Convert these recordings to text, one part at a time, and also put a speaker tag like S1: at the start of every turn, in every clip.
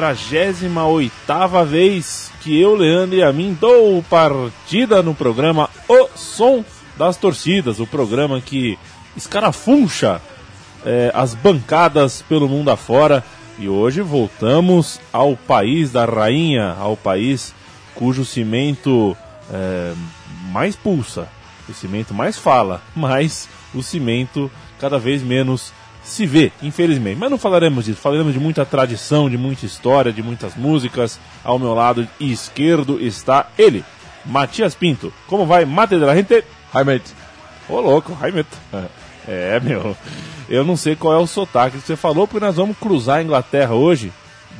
S1: 38 vez que eu, Leandro e a mim dou partida no programa O Som das Torcidas, o programa que escarafuncha é, as bancadas pelo mundo afora. E hoje voltamos ao país da rainha, ao país cujo cimento é, mais pulsa, o cimento mais fala, mas o cimento cada vez menos se vê, infelizmente. Mas não falaremos disso, falaremos de muita tradição, de muita história, de muitas músicas. Ao meu lado esquerdo está ele, Matias Pinto. Como vai, Mate de la gente?
S2: Hi, mate.
S1: Ô louco, Raimet. É, meu. Eu não sei qual é o sotaque que você falou, porque nós vamos cruzar a Inglaterra hoje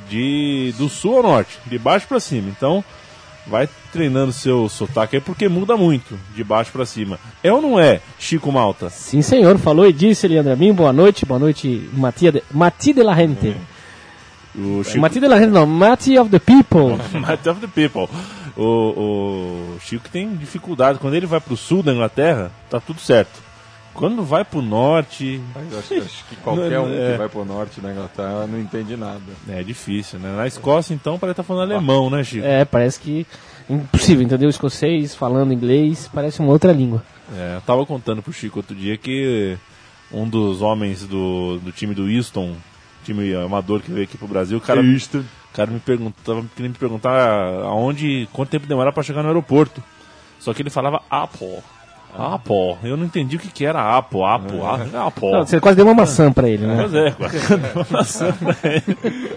S1: de do sul ao norte, de baixo para cima. Então, vai treinando seu sotaque aí, porque muda muito de baixo para cima. É ou não é, Chico Malta?
S3: Sim, senhor. Falou e disse, Leandro Amin. Boa noite. Boa noite, Matia de, Mati de la Gente.
S1: O Chico...
S3: Mati de la Gente não, Mati of the People.
S1: Mate of the People. O, o Chico tem dificuldade. Quando ele vai pro sul da Inglaterra, tá tudo certo. Quando vai pro norte,
S2: acho, acho que qualquer
S1: Não,
S2: um
S1: é.
S2: que vai pro norte da Inglaterra não entende nada.
S1: é difícil, né? Na Escócia, então, parece que tá falando alemão, né, Chico?
S3: É, parece que impossível, entendeu? Escocês falando inglês, parece uma outra língua.
S1: É, eu tava contando pro Chico outro dia que um dos homens do, do time do Easton, time amador que veio aqui pro Brasil, o cara, o cara me perguntava, queria me perguntar aonde, quanto tempo demorava pra chegar no aeroporto. Só que ele falava Apple. Apple. Eu não entendi o que, que era Apple. Apple. a- Apple.
S3: Não, você quase deu uma maçã pra ele, né?
S1: Pois é, quase deu uma maçã pra ele.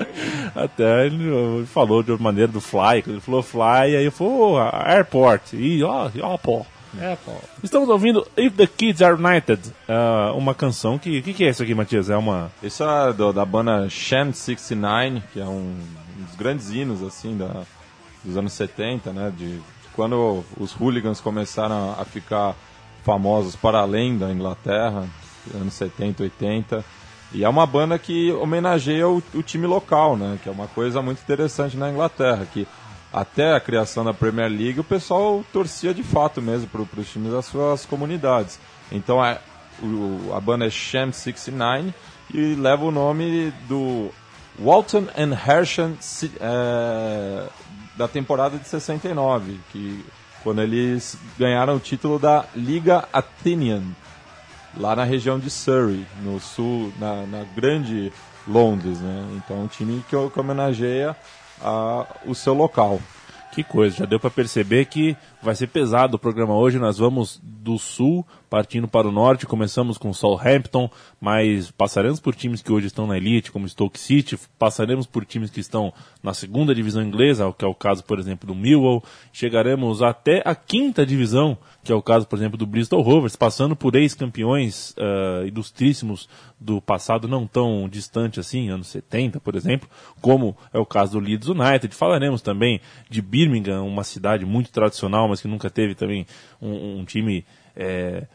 S1: Até ele falou de uma maneira do fly, ele falou fly, aí eu falei, oh, airport, e ó, Apple.
S3: É, pô.
S1: Estamos ouvindo If the Kids Are United, ah, uma canção que. O que, que é isso aqui, Matias? É uma.
S2: Isso é do- da banda Sham 69, que é um, um dos grandes hinos assim da, dos anos 70, né? De quando os hooligans começaram a ficar famosos para além da Inglaterra, anos 70, 80. E é uma banda que homenageia o, o time local, né? Que é uma coisa muito interessante na Inglaterra, que até a criação da Premier League o pessoal torcia de fato mesmo para os times das suas comunidades. Então é, o- a banda é Sham 69 e leva o nome do Walton and Hersham é, da temporada de 69, que quando eles ganharam o título da Liga Athenian, lá na região de Surrey, no sul, na, na grande Londres, né? Então um time que, que homenageia a, o seu local.
S1: Que coisa, já deu pra perceber que vai ser pesado o programa hoje. Nós vamos do sul, partindo para o norte. Começamos com Southampton, mas passaremos por times que hoje estão na elite, como Stoke City. Passaremos por times que estão na segunda divisão inglesa, que é o caso, por exemplo, do Millwall. Chegaremos até a quinta divisão, que é o caso, por exemplo, do Bristol Rovers, passando por ex-campeões ah, ilustríssimos do passado não tão distante assim, anos 70, por exemplo, como é o caso do Leeds United. Falaremos também de Birmingham, uma cidade muito tradicional, mas que nunca teve também um, um time é,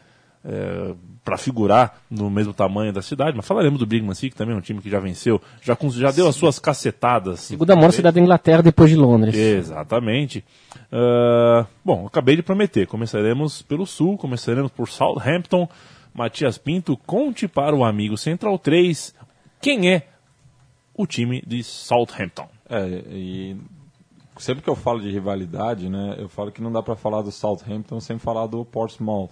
S1: para figurar no mesmo tamanho da cidade. Mas falaremos do Birmingham City, que também é um time que já venceu, já, já deu as suas cacetadas.
S3: Segunda maior cidade da Inglaterra depois de Londres.
S1: Exatamente. Ah, bom, acabei de prometer. Começaremos pelo sul, começaremos por Southampton. Matias Pinto, conte para o amigo Central 3 quem é o time de Southampton.
S2: É, e sempre que eu falo de rivalidade, né, eu falo que não dá para falar do Southampton sem falar do Portsmouth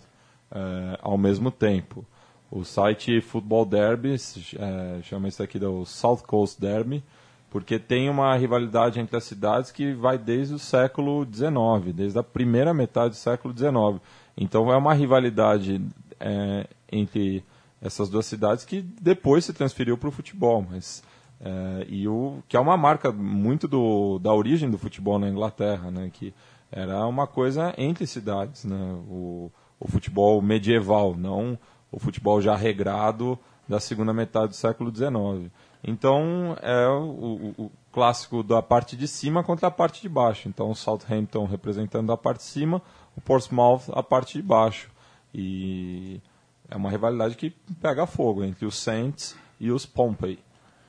S2: é, ao mesmo tempo. o site Football Derby é, chama isso aqui do South Coast Derby, porque tem uma rivalidade entre as cidades que vai desde o século XIX, desde a primeira metade do século XIX. Então é uma rivalidade é, entre essas duas cidades que depois se transferiu para o futebol, mas é, e o que é uma marca muito do, da origem do futebol na Inglaterra, né, que era uma coisa entre cidades, né, o, o futebol medieval, não o futebol já regrado da segunda metade do século XIX. Então é o, o, clássico da parte de cima contra a parte de baixo. Então o Southampton representando a parte de cima, o Portsmouth a parte de baixo. E é uma rivalidade que pega fogo entre os Saints e os Pompey.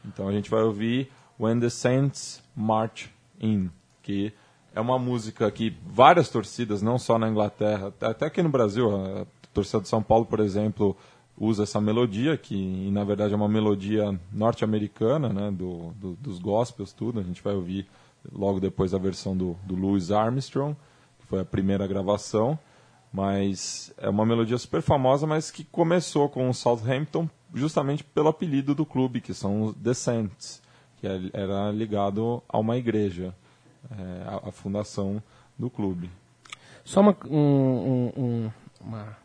S2: Então a gente vai ouvir When the Saints March In, que é uma música que várias torcidas, não só na Inglaterra, até aqui no Brasil, a torcida de São Paulo, por exemplo, usa essa melodia, que na verdade é uma melodia norte-americana, né, do, do, dos gospels, tudo. A gente vai ouvir logo depois a versão do, do Louis Armstrong, que foi a primeira gravação. Mas é uma melodia super famosa, mas que começou com o Southampton justamente pelo apelido do clube, que são os The Saints, que é, era ligado a uma igreja, a, a fundação do clube.
S3: Só uma, um, um- um- uma-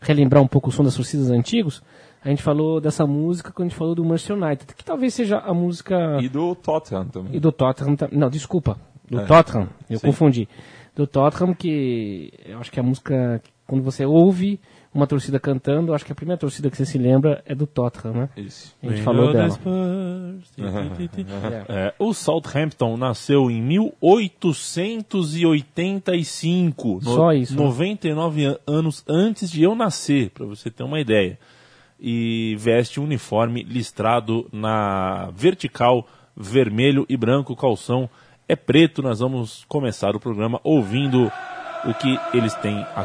S3: relembrar um pouco o som das torcidas antigos. A gente falou dessa música quando a gente falou do Manchester United, que talvez seja a música
S2: E do Tottenham também.
S3: e do Tottenham. Não, desculpa, do
S2: É.
S3: Tottenham. Eu
S2: Sim.
S3: confundi. Do Tottenham que eu acho que é a música que quando você ouve uma torcida cantando, acho que a primeira torcida que você se lembra é do Tottenham, né?
S2: Isso.
S3: A gente falou dela.
S1: É, o Southampton nasceu em 1885. no-
S3: Só isso, né?
S1: 99 an- anos antes de eu nascer, para você ter uma ideia. E veste um uniforme listrado na vertical, vermelho e branco, o calção é preto. Nós vamos começar o programa ouvindo o que eles têm a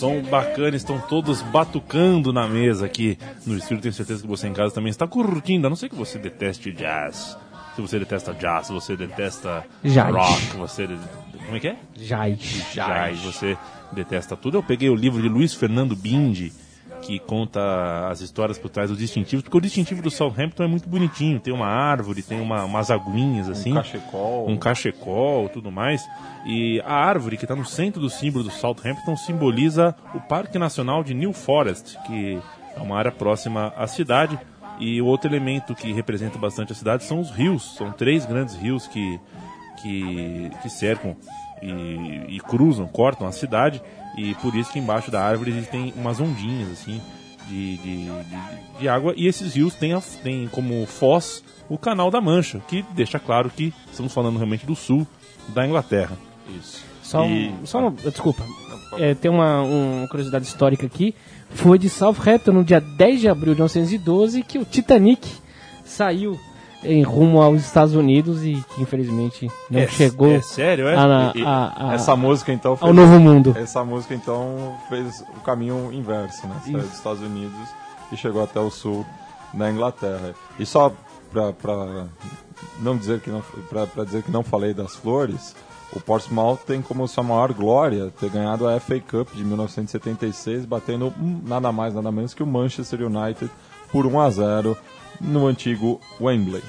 S1: som bacana, estão todos batucando na mesa aqui no estúdio. Tenho certeza que você em casa também está curtindo. A não ser que você deteste jazz. Se você detesta jazz, se você detesta
S3: Jazz.
S1: rock, você. Como é que é?
S3: Jai.
S1: Jazz. Você detesta tudo. Eu peguei o livro de Luiz Fernando Bindi, que conta as histórias por trás dos distintivos, porque o distintivo do Southampton é muito bonitinho. Tem uma árvore, tem uma, umas aguinhas assim
S2: Um cachecol.
S1: um cachecol tudo mais. E a árvore que está no centro do símbolo do Southampton simboliza o Parque Nacional de New Forest, que é uma área próxima à cidade. E o outro elemento que representa bastante a cidade são os rios. São três grandes rios que, que, que cercam e, e cruzam, cortam a cidade. E por isso que embaixo da árvore existem umas ondinhas assim de, de, de, de água. E esses rios têm, a- têm como foz o Canal da Mancha, que deixa claro que estamos falando realmente do sul da Inglaterra.
S2: Isso.
S3: Só, um-
S2: E-
S3: só uma, desculpa. É, tem uma, uma curiosidade histórica aqui. Foi de Southampton no dia 10 de abril de 1912 que o Titanic saiu em rumo aos Estados Unidos e que infelizmente não chegou
S1: É sério, é?
S3: a- a- a-
S2: essa música então
S3: ao novo mundo.
S2: essa música então fez o caminho inverso, né? Saiu dos Estados Unidos e chegou até o sul da Inglaterra. E só pra não dizer que não pra dizer que não falei das flores, o Portsmouth tem como sua maior glória ter ganhado a FA Cup de 1976, batendo nada mais, nada menos que o Manchester United por 1 a 0 no antigo Wembley.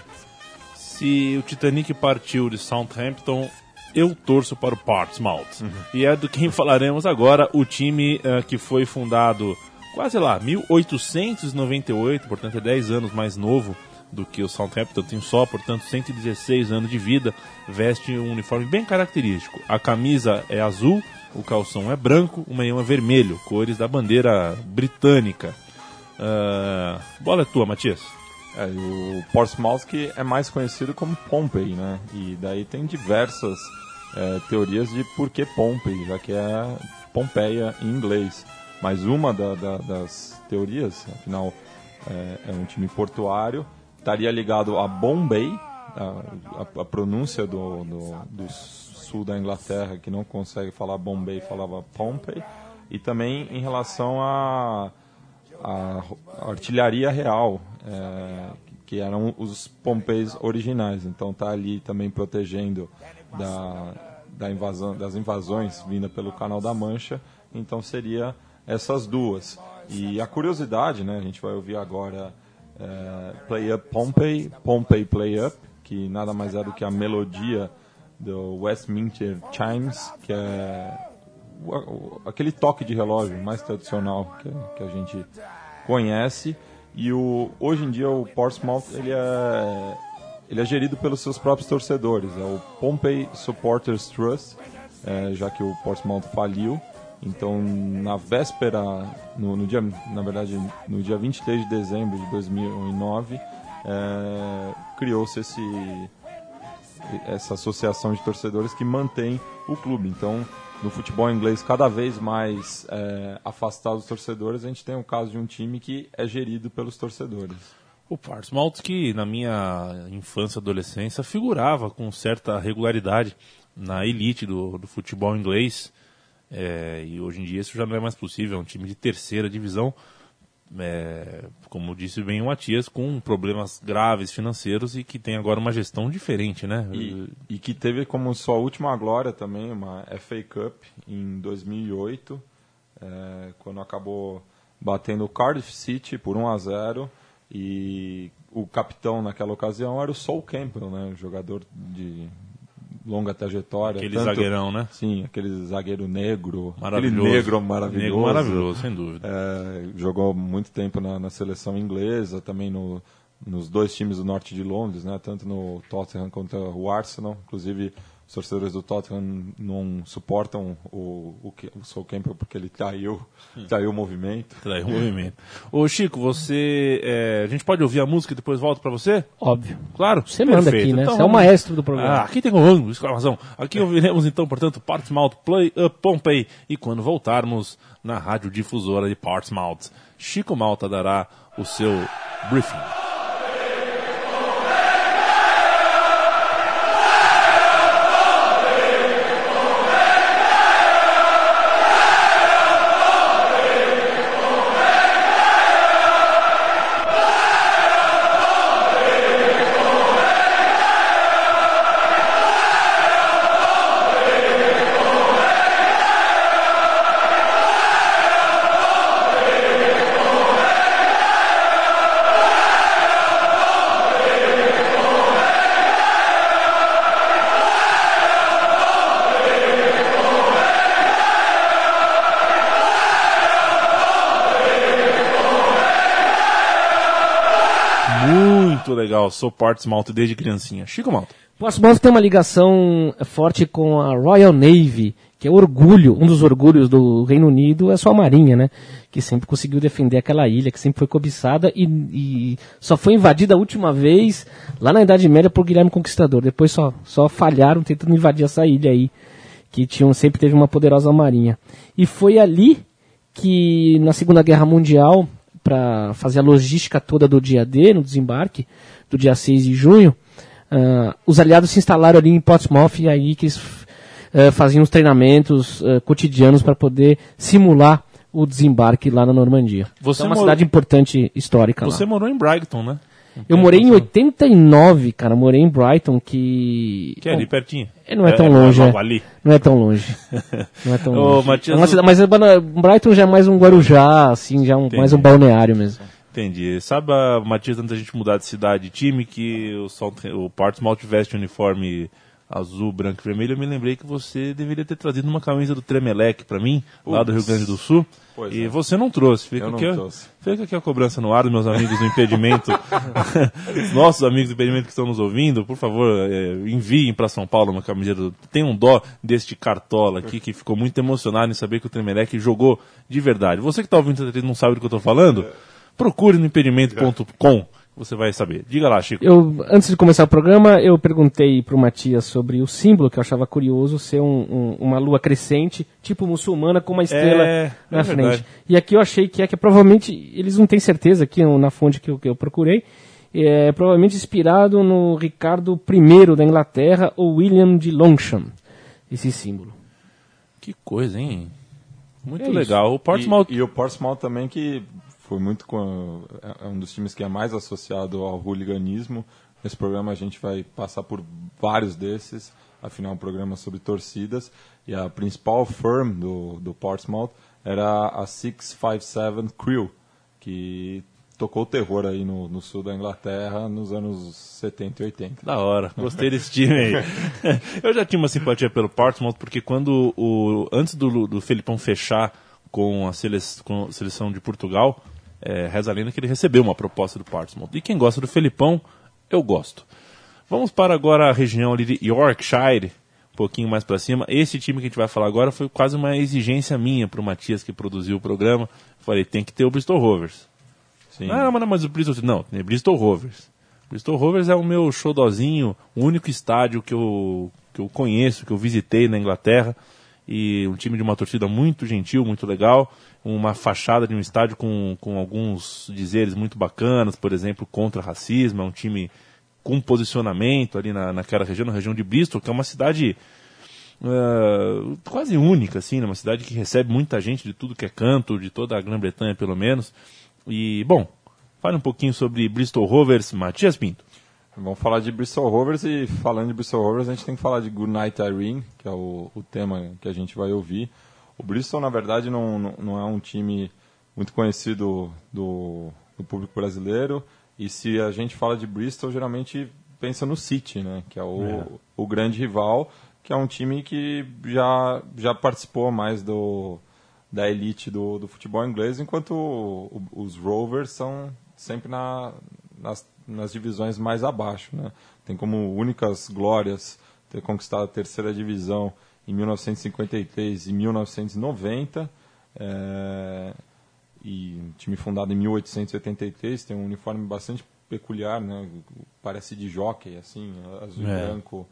S1: Se o Titanic partiu de Southampton, eu torço para o Portsmouth. E é do quem falaremos agora, o time eh, que foi fundado quase lá, 1898, portanto é 10 anos mais novo do que o Southampton, tem só, portanto, 116 anos de vida, veste um uniforme bem característico. A camisa é azul, o calção é branco, o meião é vermelho, cores da bandeira britânica. Ah, bola é tua, Matias.
S2: É, o Portsmouth que é mais conhecido como Pompey, né? E daí tem diversas é, teorias de por que Pompey, já que é Pompeia em inglês. Mas uma da- da- das teorias, afinal, é, é um time portuário, estaria ligado a Bombay, a, a- a pronúncia do, do, do sul da Inglaterra, que não consegue falar Bombay, falava Pompey, e também em relação a a artilharia real, é, que eram os Pompeis originais. Então tá ali também protegendo da, da invasão, das invasões vinda pelo Canal da Mancha. Então seria essas duas. E a curiosidade, né, a gente vai ouvir agora é, Play Up Pompey, Pompey Play Up, que nada mais é do que a melodia do Westminster Chimes, que é aquele toque de relógio mais tradicional que, que a gente conhece e o hoje em dia o Portsmouth ele é ele é gerido pelos seus próprios torcedores é o Pompey Supporters Trust é, já que o Portsmouth faliu então na véspera no, no dia na verdade no dia 23 de dezembro de 2009 é, criou-se esse essa associação de torcedores que mantém o clube. Então, no futebol inglês, cada vez mais é, afastado dos torcedores, a gente tem o caso de um time que é gerido pelos torcedores.
S1: O Portsmouth que na minha infância e adolescência figurava com certa regularidade na elite do, do futebol inglês É, e hoje em dia isso já não é mais possível, é um time de terceira divisão, é, como disse bem o Matias, com problemas graves financeiros e que tem agora uma gestão diferente, né?
S2: E, e que teve como sua última glória também uma FA Cup em 2008, é, quando acabou batendo o Cardiff City por 1 a 0 e o capitão naquela ocasião era o Sol Campbell, né, um jogador de longa trajetória.
S1: Aquele
S2: tanto-
S1: zagueirão, né?
S2: Sim, aquele zagueiro negro,
S1: Maravilhoso.
S2: aquele negro maravilhoso.
S1: Negro maravilhoso, sem dúvida.
S2: É, jogou muito tempo na, na seleção inglesa, também no, nos dois times do norte de Londres, né? tanto no Tottenham quanto o Arsenal. Inclusive, os torcedores do Tottenham não suportam o, o, o Sol Campbell porque ele traiu, traiu o movimento.
S1: Trai um movimento. Ô Chico, você. é, a gente pode ouvir a música e depois volta pra você?
S3: Óbvio.
S1: Claro.
S3: Você manda
S1: Perfeito.
S3: aqui, né?
S1: Então
S3: Você é o maestro do programa.
S1: Ah, aqui tem comando, exclamação. Aqui ouviremos então, portanto, Portsmouth Play Up Pompey. E quando voltarmos na rádio difusora de Portsmouth, Chico Malta dará o seu briefing. Sou Portsmouth desde criancinha. Chico Malta.
S3: Portsmouth tem uma ligação forte com a Royal Navy, que é orgulho, um dos orgulhos do Reino Unido é sua marinha, né? Que sempre conseguiu defender aquela ilha, que sempre foi cobiçada e, e só foi invadida a última vez lá na Idade Média por Guilherme Conquistador. Depois só, só falharam tentando invadir essa ilha aí, que tinham, sempre teve uma poderosa marinha. E foi ali que na Segunda Guerra Mundial, para fazer a logística toda do dia D, no desembarque, do dia 6 de junho, ah, os aliados se instalaram ali em Portsmouth e aí que eles ah, faziam os treinamentos ah, cotidianos para poder simular o desembarque lá na Normandia.
S1: Você
S3: Então é uma cidade importante histórica
S1: Você
S3: lá.
S1: morou em Brighton, né?
S3: Eu morei em 89, cara, morei em Brighton, que...
S1: Que é ali pertinho.
S3: É, não é tão longe,
S1: logo
S3: é.
S1: ali.
S3: Não é tão longe. Não é tão
S1: Ô,
S3: longe.
S1: Matias,
S3: É uma
S1: o-
S3: cidade- mas é Brighton já é mais um Guarujá, assim, já um, mais um balneário mesmo.
S1: Entendi. Sabe, Matias, antes da gente mudar de cidade e time, que o, Salt- o Portsmouth veste uniforme azul, branco e vermelho, eu me lembrei que você deveria ter trazido uma camisa do Tremelec pra mim, lá do Rio Grande do Sul.
S2: Pois
S1: e
S2: é.
S1: você não trouxe. Fica,
S2: Eu não
S1: aqui, a-
S2: trouxe.
S1: fica aqui a cobrança no ar dos meus amigos do impedimento. Os nossos amigos do impedimento que estão nos ouvindo, por favor, é, enviem para São Paulo uma camiseta. do- Tem um dó deste cartola aqui que ficou muito emocionado em saber que o Tremelec jogou de verdade. Você que está ouvindo não sabe do que eu estou falando, procure no impedimento.com. Você vai saber. Diga lá, Chico.
S3: Eu, antes de começar o programa, eu perguntei pro Matias sobre o símbolo, que eu achava curioso, ser um- um- uma lua crescente, tipo muçulmana, com uma estrela
S1: É,
S3: na
S1: é
S3: frente.
S1: verdade.
S3: E aqui eu achei que é que provavelmente, eles não têm certeza aqui na fonte que eu, que eu procurei, é provavelmente inspirado no Ricardo I da Inglaterra ou William de Longchamp, esse símbolo.
S1: Que coisa, hein? Muito
S3: É isso.
S1: legal. O Portsmouth
S2: E, e o Portsmouth também que foi muito com, é um dos times que é mais associado ao hooliganismo. Nesse programa a gente vai passar por vários desses. Afinal, é um programa sobre torcidas. E a principal firm do, do Portsmouth era a 657 Crew, que tocou terror aí no, no sul da Inglaterra nos anos 70 e 80.
S1: Da hora, gostei desse time aí. Eu já tinha uma simpatia pelo Portsmouth, porque quando o. Antes do, do Felipão fechar com a, sele, com a seleção de Portugal, é, reza a lenda que ele recebeu uma proposta do Portsmouth. E quem gosta do Felipão, eu gosto. Vamos para agora a região ali de Yorkshire, um pouquinho mais para cima. Esse time que a gente vai falar agora foi quase uma exigência minha para o Matias que produziu o programa. Falei, tem que ter o Bristol Rovers.
S2: Sim.
S1: Ah, mas, não, mas o Bristol... Não, é Bristol Rovers. Bristol Rovers é o meu xodozinho, o único estádio que eu, que eu conheço, que eu visitei na Inglaterra. E um time de uma torcida muito gentil, muito legal. Uma fachada de um estádio com, com alguns dizeres muito bacanas, por exemplo, contra racismo. É um time com posicionamento ali na, naquela região, na região de Bristol, que é uma cidade eh, quase única, assim, né? uma cidade que recebe muita gente de tudo que é canto, de toda a Grã-Bretanha pelo menos. E, bom, fale um pouquinho sobre Bristol Rovers, Matias Pinto.
S2: Vamos falar de Bristol Rovers e falando de Bristol Rovers a gente tem que falar de Goodnight Irene, que é o, o tema que a gente vai ouvir. O Bristol, na verdade, não, não, é um time muito conhecido do, do público brasileiro e se a gente fala de Bristol, geralmente pensa no City, né, que é o, o grande rival, que é um time que já, já participou mais do, da elite do, do futebol inglês, enquanto o- o- os Rovers são sempre na, nas, nas divisões mais abaixo. Né? Tem como únicas glórias ter conquistado a terceira divisão em 1953 e 1990. é, e um time fundado em 1883, tem um uniforme bastante peculiar, né? parece de jockey, assim, azul
S1: É.
S2: e branco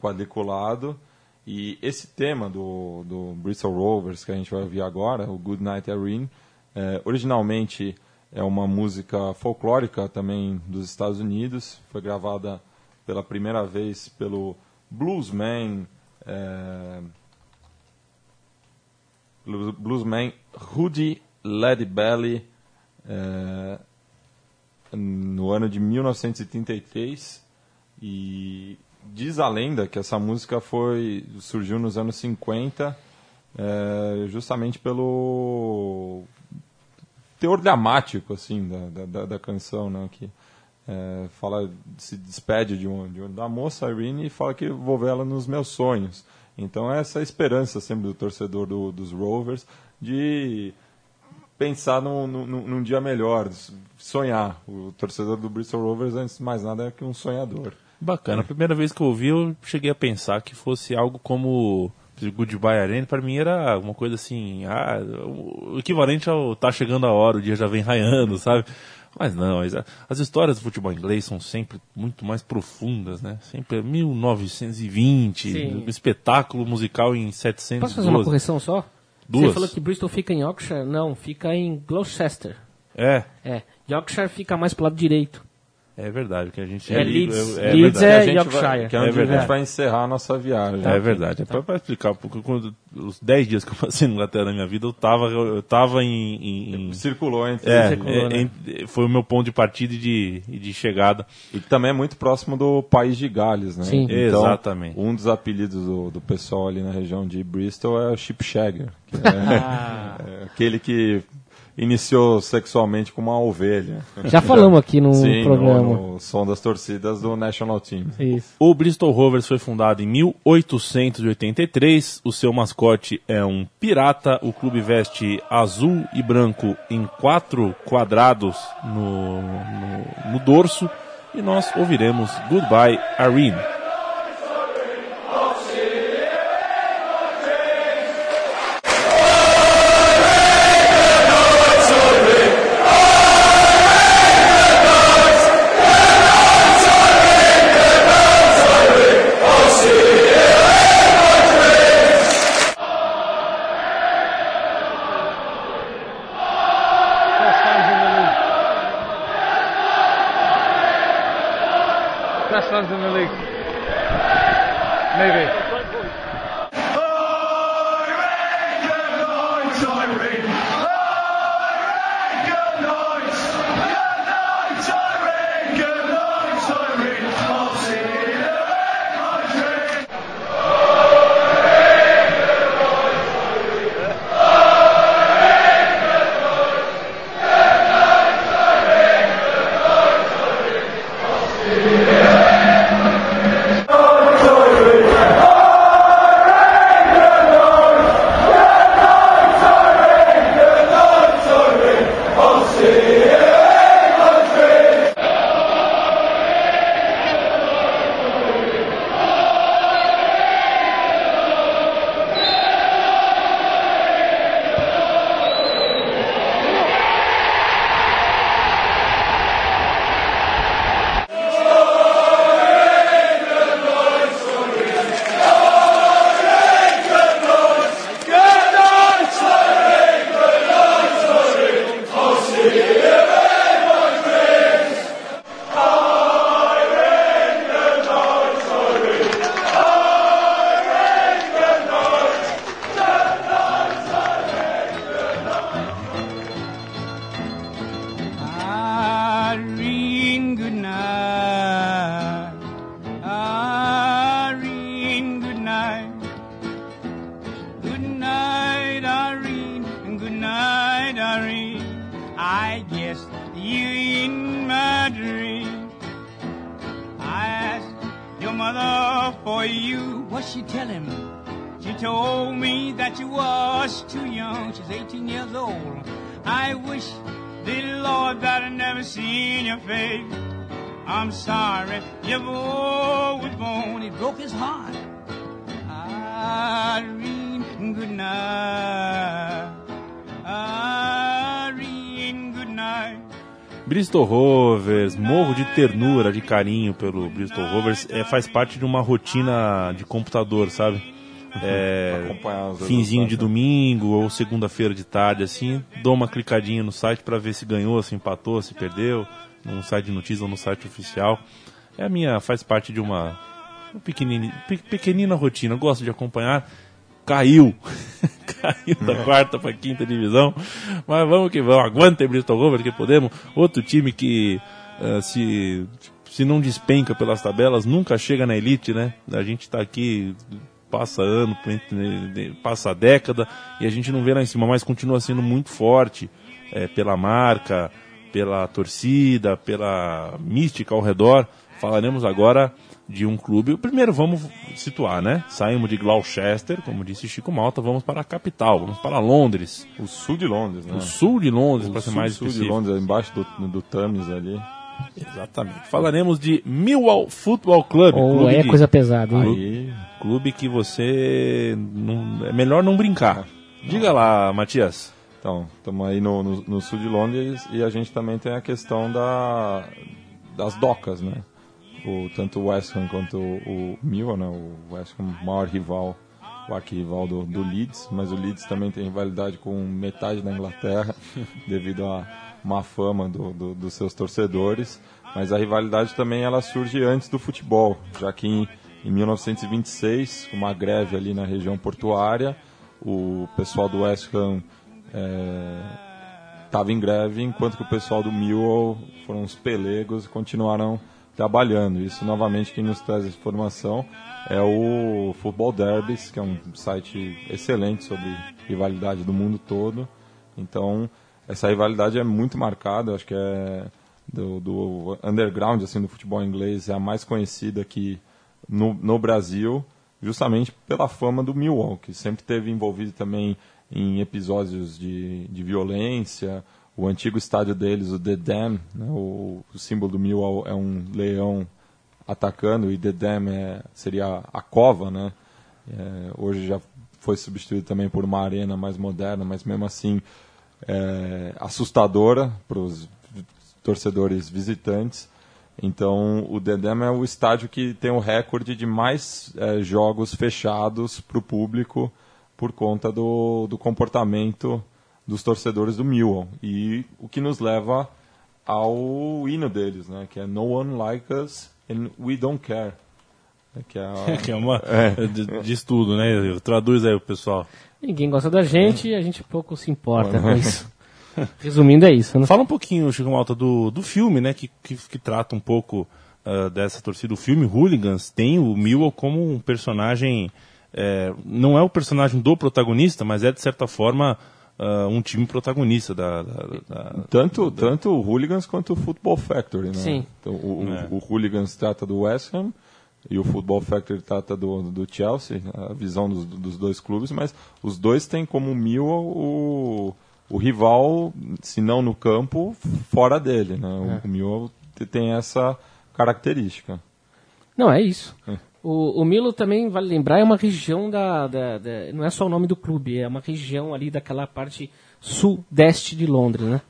S2: quadriculado. E esse tema do, do Bristol Rovers que a gente vai ouvir agora, o Good Night Irene, é, originalmente é uma música folclórica também dos Estados Unidos. Foi gravada pela primeira vez pelo bluesman, é, blues- bluesman Rudy Ledbelly é, no ano de 1933 e diz a lenda que essa música foi surgiu nos anos 50 é, justamente pelo teor dramático assim da, da, da canção né que é, fala se despede de, um, de da moça Irene e fala que vou ver ela nos meus sonhos então essa é a esperança sempre do torcedor do- dos Rovers de pensar num, num, num dia melhor sonhar o torcedor do Bristol Rovers antes de mais nada é que um sonhador
S1: Bacana. A primeira vez que eu ouvi, eu cheguei a pensar que fosse algo como Goodbye Arena. Para mim era uma coisa assim, ah, o equivalente ao tá chegando a hora, o dia já vem raiando, sabe? Mas não, as, as histórias do futebol inglês são sempre muito mais profundas, né? Sempre é 1920,
S3: Sim.
S1: um espetáculo musical em 712.
S3: Posso fazer uma correção só?
S1: Duas.
S3: Você falou que Bristol fica em Yorkshire? Não, fica em Gloucester.
S1: É,
S3: É, Yorkshire fica mais pro lado direito.
S1: É verdade, que a gente
S3: É Leeds.
S1: é,
S3: Leeds é
S2: Que a gente
S3: Yorkshire.
S2: vai, que é
S1: É
S2: onde a
S1: verdade.
S2: gente vai encerrar a nossa viagem.
S1: É verdade. É pra, pra explicar, porque quando, os 10 dias que eu passei na Inglaterra na minha vida, eu tava, eu tava em. em- em-
S2: Circulou entre.
S1: é,
S3: circulou,
S1: é,
S3: né?
S1: em- foi o meu ponto de partida e de, de chegada.
S2: E também é muito próximo do país de Gales, né?
S3: Sim.
S2: Então,
S1: Exatamente.
S2: Um dos apelidos do, do pessoal ali na região de Bristol é o Shipshagger, que é,
S3: Ah.
S2: é aquele que iniciou sexualmente com uma ovelha.
S3: Já falamos aqui no
S2: Sim,
S3: programa.
S2: no, no som das torcidas do National Team.
S3: Isso.
S1: O Bristol Rovers foi fundado em 1883. O seu mascote é um pirata. O clube veste azul e branco em quatro quadrados no, no, no dorso. E nós ouviremos Goodbye Irene.
S4: Best fans in the league. Maybe.
S5: I wish the Lord that I never seen your face. I'm sorry your boy was born. It broke his heart. Irene, good night. Irene, good night.
S1: Bristol Rovers, morro de ternura, de carinho pelo Bristol Rovers, é, faz parte de uma rotina de computador, sabe? É, finzinho de
S2: né?
S1: domingo ou segunda-feira de tarde, assim, dou uma clicadinha no site para ver se ganhou, se empatou, se perdeu, num site de notícias ou no site oficial. É a minha, faz parte de uma, uma pequenina, pe- pequenina rotina, eu gosto de acompanhar. Caiu, caiu da quarta para quinta divisão, mas vamos que vamos, aguanta Bristol Rovers que podemos. Outro time que eh, se se não despenca pelas tabelas nunca chega na elite, né? A gente tá aqui passa ano, passa década e a gente não vê lá em cima, mas continua sendo muito forte é, pela marca, pela torcida, pela mística ao redor. Falaremos agora de um clube. Primeiro vamos situar, né? Saímos de Gloucester, como disse Chico Malta, vamos para a capital, vamos para Londres,
S2: O sul de Londres, né?
S1: o sul de Londres,
S2: O
S1: para ser
S2: sul,
S1: mais
S2: sul de
S1: específico.
S2: Londres, embaixo do, do Thames ali.
S1: Exatamente. Falaremos de Millwall Football Club.
S3: Ou
S1: clube
S3: é
S1: de-
S3: coisa pesada, hein?
S2: Aí,
S1: Clube que você. Não, é melhor não brincar. Diga lá, Matias.
S2: então, estamos aí no, no, no sul de Londres e a gente também tem a questão da, das docas, né? O, tanto o West Ham quanto o, o Millwall, né? O West Ham, maior rival o arquival do, do Leeds, mas o Leeds também tem rivalidade com metade da Inglaterra, devido a má fama do, do- dos seus torcedores. Mas a rivalidade também ela surge antes do futebol, já que em, em 1926, uma greve ali na região portuária, o pessoal do West Ham estava em greve, enquanto que o pessoal do Millwall foram os pelegos e continuaram trabalhando. Isso, novamente, quem nos traz essa informação é o Football Derbies, que é um site excelente sobre rivalidade do mundo todo. Então, essa rivalidade é muito marcada, acho que é do, do underground assim do futebol inglês é a mais conhecida aqui no, no Brasil, justamente pela fama do Millwall, que sempre teve envolvido também em episódios de, de violência. O antigo estádio deles, o The Dam, né, o, o símbolo do Millwall é um leão atacando e The Dam é, seria a cova, né? É, hoje já foi substituído também por uma arena mais moderna, mas mesmo assim é, assustadora para os torcedores visitantes. Então, o Dedem é o estádio que tem o recorde de mais é, jogos fechados para o público por conta do, do comportamento dos torcedores do Millwall. E o que nos leva ao hino deles, né? que é No One Like Us and We Don't Care. Que é a-
S1: Que é uma. de- Diz tudo, né? Traduz aí o pessoal.
S3: Ninguém gosta da gente e a gente pouco se importa com isso. Resumindo, é isso. Né?
S1: Fala um pouquinho, Chico Malta, do, do filme, né? Que, que, que trata um pouco ah, dessa torcida. O filme Hooligans tem o Millwall como um personagem. é, não é o personagem do protagonista, mas é de certa forma ah, um time protagonista da. da- da-
S2: Tanto, tanto o Hooligans quanto o Football Factory, né?
S3: Sim.
S2: Então, o, o-
S1: É.
S2: o Hooligans trata do West Ham e o Football Factory trata do, do Chelsea, a visão dos, dos dois clubes, mas os dois têm como Millwall o, o rival, se não no campo, fora dele, né? O,
S3: É.
S2: te- tem essa característica.
S3: Não, é isso.
S2: É.
S3: O, o Milo também, vale lembrar, é uma região da, da- da- Não é só o nome do clube, é uma região ali daquela parte sudeste de Londres, né?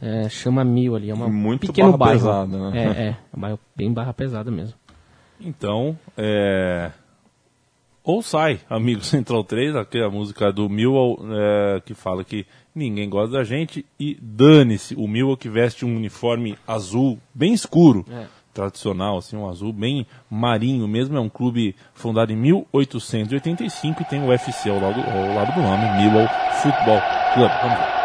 S3: É, chama Mil ali, é uma
S2: Muito
S3: pequeno
S2: barra
S3: bairro.
S2: pesada, né?
S3: É, é, é um bairro bem barra pesada mesmo.
S1: Então, é. Ou sai, amigo Central 3, aqui a música do Millwall é, que fala que ninguém gosta da gente e dane-se o Millwall que veste um uniforme azul bem escuro,
S3: É.
S1: tradicional, assim, um azul bem marinho mesmo, é um clube fundado em 1885 e tem o UFC ao lado, ao lado do nome, Millwall Football Club. Vamos ver.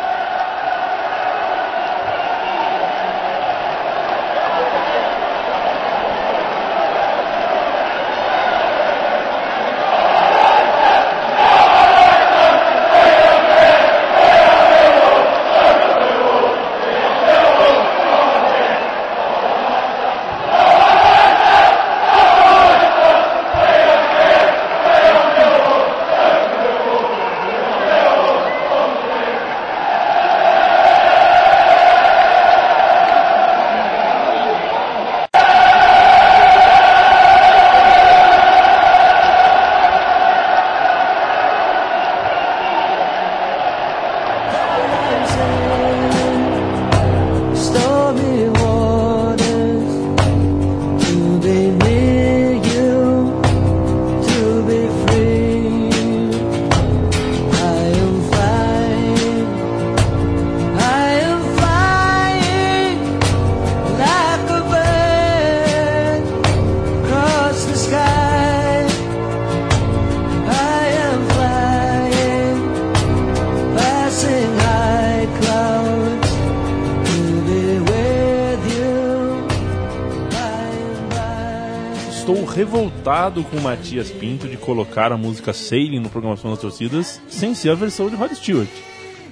S1: Revoltado com o Matias Pinto de colocar a música Sailing no Programação das Torcidas sem ser a versão de Rod Stewart.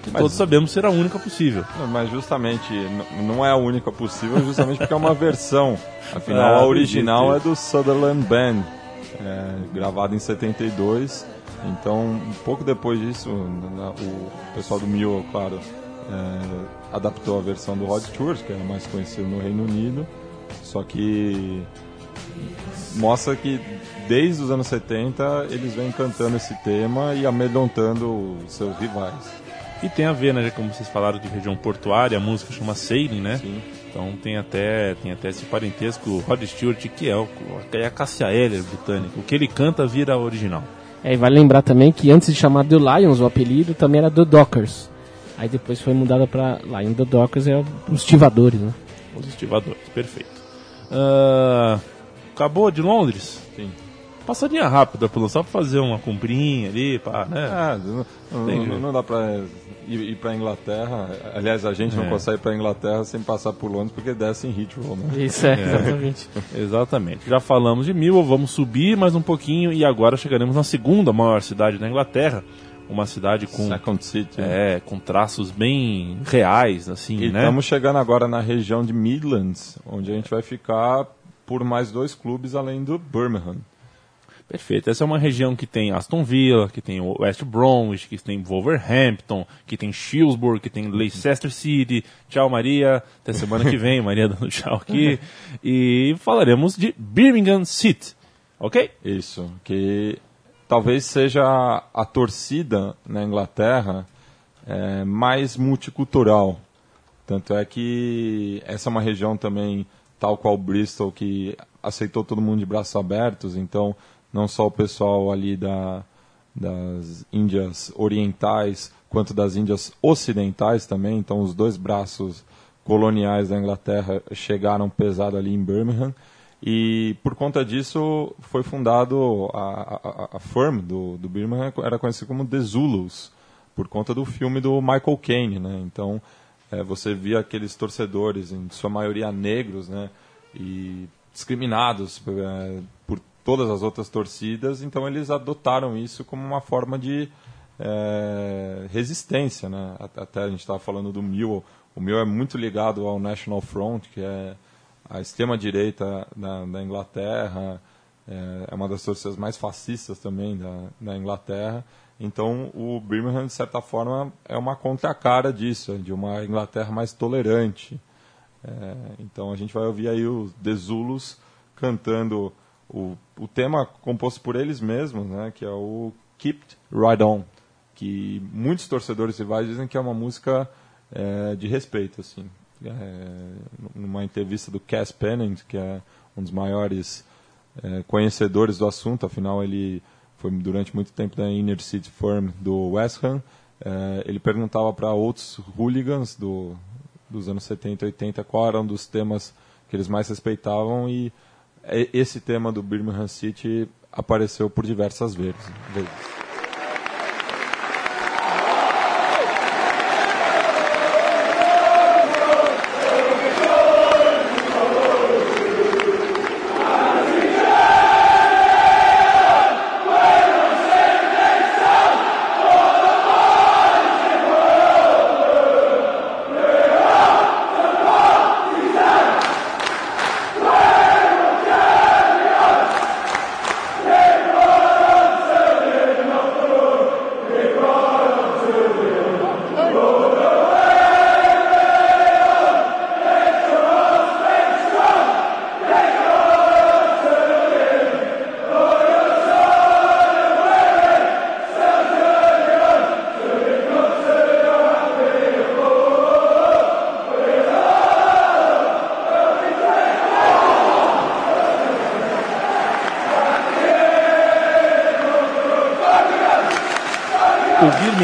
S1: Que
S2: Mas-
S1: todos sabemos ser a única possível.
S2: Mas justamente, não é a única possível, justamente porque é uma versão. Afinal, a original é do Sutherland Band, é, gravada em 72. Então, um pouco depois disso, o pessoal do Mio, claro, é, adaptou a versão do Rod Stewart, que é mais conhecido no Reino Unido. Só que mostra que desde os anos 70 eles vêm cantando esse tema e amedrontando os seus rivais.
S1: E tem a ver, né? já Como vocês falaram de região portuária, a música chama Sailing, né?
S2: Sim.
S1: Então tem até, tem até esse parentesco Rod Stewart, que é, o, é a Cassia Eller britânica. O que ele canta vira original.
S3: É, e vale lembrar também que antes de chamar The Lions, o apelido também era The Dockers. Aí depois foi mudada pra Lion The Dockers, é os estivadores, né?
S1: Os estivadores, perfeito. Ah, acabou de Londres?
S2: Sim.
S1: Passadinha rápida, pelo só pra fazer uma comprinha ali, pá, né?
S2: Ah, não, não- dá pra ir, ir pra Inglaterra. Aliás, a gente
S1: É.
S2: não consegue ir pra Inglaterra sem passar por Londres porque desce em Heathrow, né?
S3: Isso é, exatamente.
S1: Exatamente. Já falamos de Millwall, vamos subir mais um pouquinho e agora chegaremos na segunda maior cidade da Inglaterra. Uma cidade com,
S2: Second City. né?
S1: é, com traços bem reais, assim,
S2: E
S1: né?
S2: estamos chegando agora na região de Midlands, onde a gente vai ficar por mais dois clubes além do Birmingham.
S1: Perfeito. Essa é uma região que tem Aston Villa, que tem West Bromwich, que tem Wolverhampton, que tem Shrewsbury, que tem Leicester City. Tchau, Maria. Até semana que vem, Maria dando tchau aqui. E falaremos de Birmingham City. Ok?
S2: Isso, que talvez seja a, a torcida na Inglaterra é, mais multicultural. Tanto é que essa é uma região também, tal qual Bristol, que aceitou todo mundo de braços abertos. Então, não só o pessoal ali da, das Índias Orientais, quanto das Índias Ocidentais também. Então, os dois braços coloniais da Inglaterra chegaram pesado ali em Birmingham. E por conta disso foi fundado a, a, a firm do, do Birmingham, era conhecido como The Zulus, por conta do filme do Michael Caine. Né? Então eh, você via aqueles torcedores, em sua maioria negros, né? e discriminados eh, por todas as outras torcidas, então eles adotaram isso como uma forma de eh, resistência. Né? At- Até a gente estava falando do Millwall, o Millwall é muito ligado ao National Front, que é a extrema-direita da, da Inglaterra, é, é uma das torcidas mais fascistas também da, da Inglaterra. Então, o Birmingham, de certa forma, é uma contracara disso, de uma Inglaterra mais tolerante. É, então, a gente vai ouvir aí os The Zulus cantando o, o tema composto por eles mesmos, né, que é o Keep Right On, que muitos torcedores rivais dizem que é uma música é, de respeito, assim. É, numa entrevista do Cass Pennant, que é um dos maiores é, conhecedores do assunto, afinal ele foi durante muito tempo da Inner City Firm do West Ham, é, ele perguntava para outros hooligans do, dos anos 70 e 80 qual era um dos temas que eles mais respeitavam e e- esse tema do Birmingham City apareceu por diversas vezes.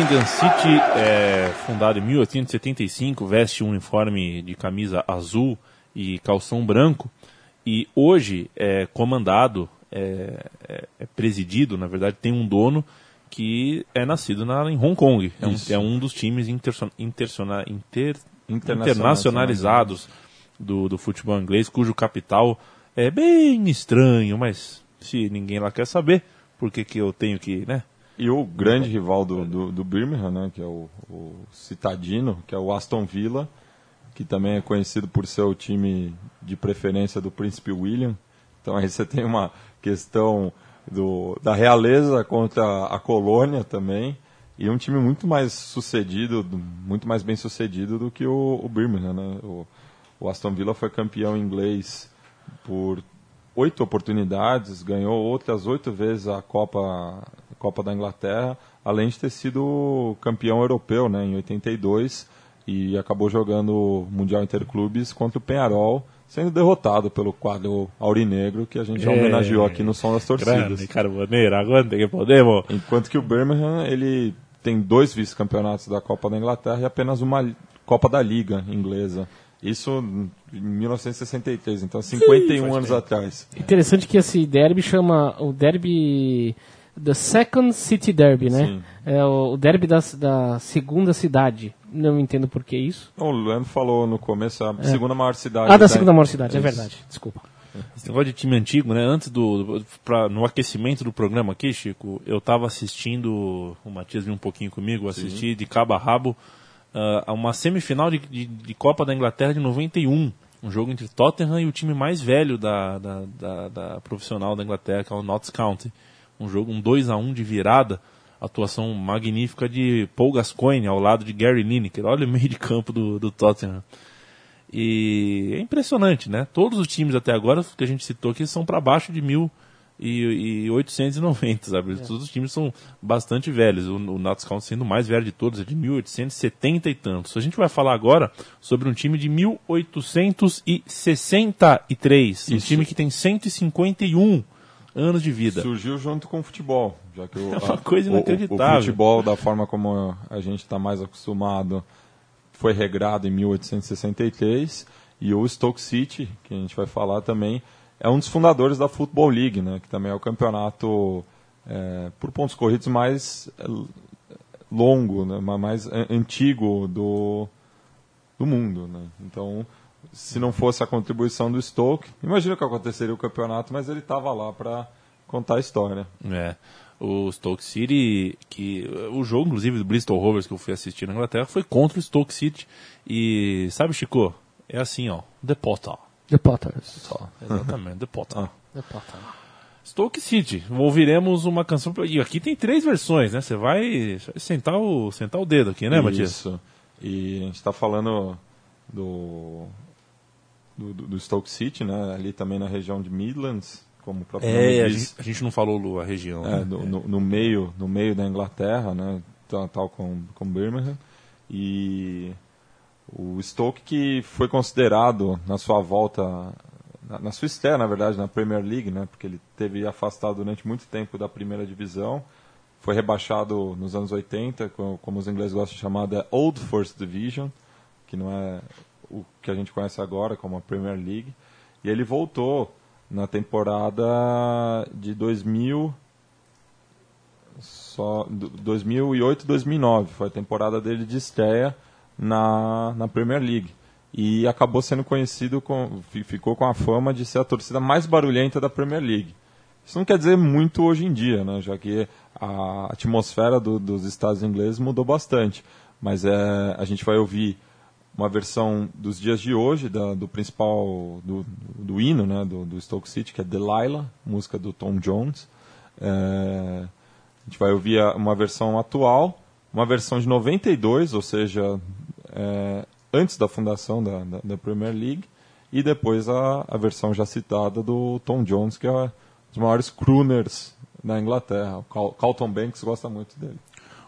S1: Birmingham City, é, fundado em 1875, veste um uniforme de camisa azul e calção branco e hoje é comandado, é, é- é presidido, na verdade tem um dono que é nascido na, em Hong Kong. É um, é um dos times interso- inter-
S2: Internacionalizados.
S1: internacionalizados do, do futebol inglês, cujo capital é bem estranho, mas se ninguém lá quer saber, por que, que eu tenho que, né?
S2: E o grande rival do, do, do Birmingham, né, que é o, o Citadino, que é o Aston Villa, que também é conhecido por ser o time de preferência do Príncipe William. Então aí você tem uma questão do, da realeza contra a colônia também. E um time muito mais sucedido, do- muito mais bem sucedido do que o, o Birmingham. Né? O, o Aston Villa foi campeão inglês por oito oportunidades, ganhou outras oito vezes a Copa, Copa da Inglaterra, além de ter sido campeão europeu né, em 82 e acabou jogando o Mundial Interclubes contra o Penharol, sendo derrotado pelo quadro aurinegro que a gente já
S1: É.
S2: homenageou aqui no Som das Torcidas.
S1: Grande Carboneira, aguante que podemos.
S2: Enquanto que o Birmingham, ele tem dois vice-campeonatos da Copa da Inglaterra e apenas uma Copa da Liga inglesa. Isso em 1963, então 51 anos atrás.
S3: Interessante que esse derby chama o derby The Second City Derby, né?
S2: Sim.
S3: É o, derby da, da segunda cidade. Não entendo por que isso.
S2: O Leandro falou no começo, a segunda maior cidade.
S3: Ah, da segunda maior cidade, é
S2: Isso.
S3: verdade. Desculpa.
S1: Esse negócio de time antigo, né? Antes do. Pra, no aquecimento do programa aqui, Chico, eu tava assistindo. O Matias viu um pouquinho comigo, assisti de cabo a rabo ah, a uma semifinal de, de, de Copa da Inglaterra de 91. Um jogo entre Tottenham e o time mais velho da, da, da, da profissional da Inglaterra, que é o Notts County. Um jogo, um 2 a 1 de virada. Atuação magnífica de Paul Gascoigne ao lado de Gary Lineker. Olha o meio de campo do, do Tottenham. E é impressionante, né? Todos os times até agora que a gente citou aqui são para baixo de 1890, sabe? Todos os times são bastante velhos. O, o Notts County sendo o mais velho de todos, é de 1870 e tantos. A gente vai falar agora sobre um time de 1863. Um
S2: Isso.
S1: time que tem 151 anos de vida.
S2: Surgiu junto com o futebol, já que o,
S1: É uma coisa
S2: o- o-
S1: inacreditável.
S2: O, futebol, da forma como a gente está mais acostumado, foi regrado em 1863 e o Stoke City, que a gente vai falar também, é um dos fundadores da Football League, né, que também é o campeonato é, por pontos corridos mais é, longo, né, ma- mais a- antigo do, do mundo. Né? Então, se não fosse a contribuição do Stoke, imagina o que aconteceria o campeonato, mas ele estava lá para contar a história.
S1: É. O Stoke City, que o jogo, inclusive, do Bristol Rovers que eu fui assistir na Inglaterra foi contra o Stoke City. E sabe, Chico? É assim, ó. The Potter.
S3: The Potters.
S1: Exatamente, The Potter.
S2: Ah.
S3: The Potter.
S1: Stoke City. Ouviremos uma canção. E aqui tem três versões, né? Você vai sentar o, sentar o dedo aqui, né, Matias?
S2: Isso. E a gente está falando do, do, do- do Stoke City, né? ali também na região de Midlands, como o próprio
S1: É, a gente, a gente não falou Lu, a região.
S2: É,
S1: né?
S2: no, no- no meio, no meio da Inglaterra, né, tal, tal com, com Birmingham. E o Stoke que foi considerado na sua volta, na, na sua estreia, na verdade, na Premier League, né, porque ele teve afastado durante muito tempo da primeira divisão, foi rebaixado nos anos 80, co- como os ingleses gostam de chamar, da Old First Division, que não é o que a gente conhece agora como a Premier League. E ele voltou na temporada de 2000 só do- 2008 2009 foi a temporada dele de estreia na, na Premier League. E acabou sendo conhecido com fi- ficou com a fama de ser a torcida mais barulhenta da Premier League. Isso não quer dizer muito hoje em dia né? Já que a atmosfera do- dos estados ingleses mudou bastante. Mas é a gente vai ouvir uma versão dos dias de hoje da- do principal do, do hino né do, do Stoke City que é Delilah música do Tom Jones é, a gente vai ouvir uma versão atual, uma versão de 92, ou seja, é, antes da fundação da, da, da Premier League, e depois a, a versão já citada do Tom Jones, que é um dos maiores crooners da Inglaterra. O Cal- Carlton Banks gosta muito dele.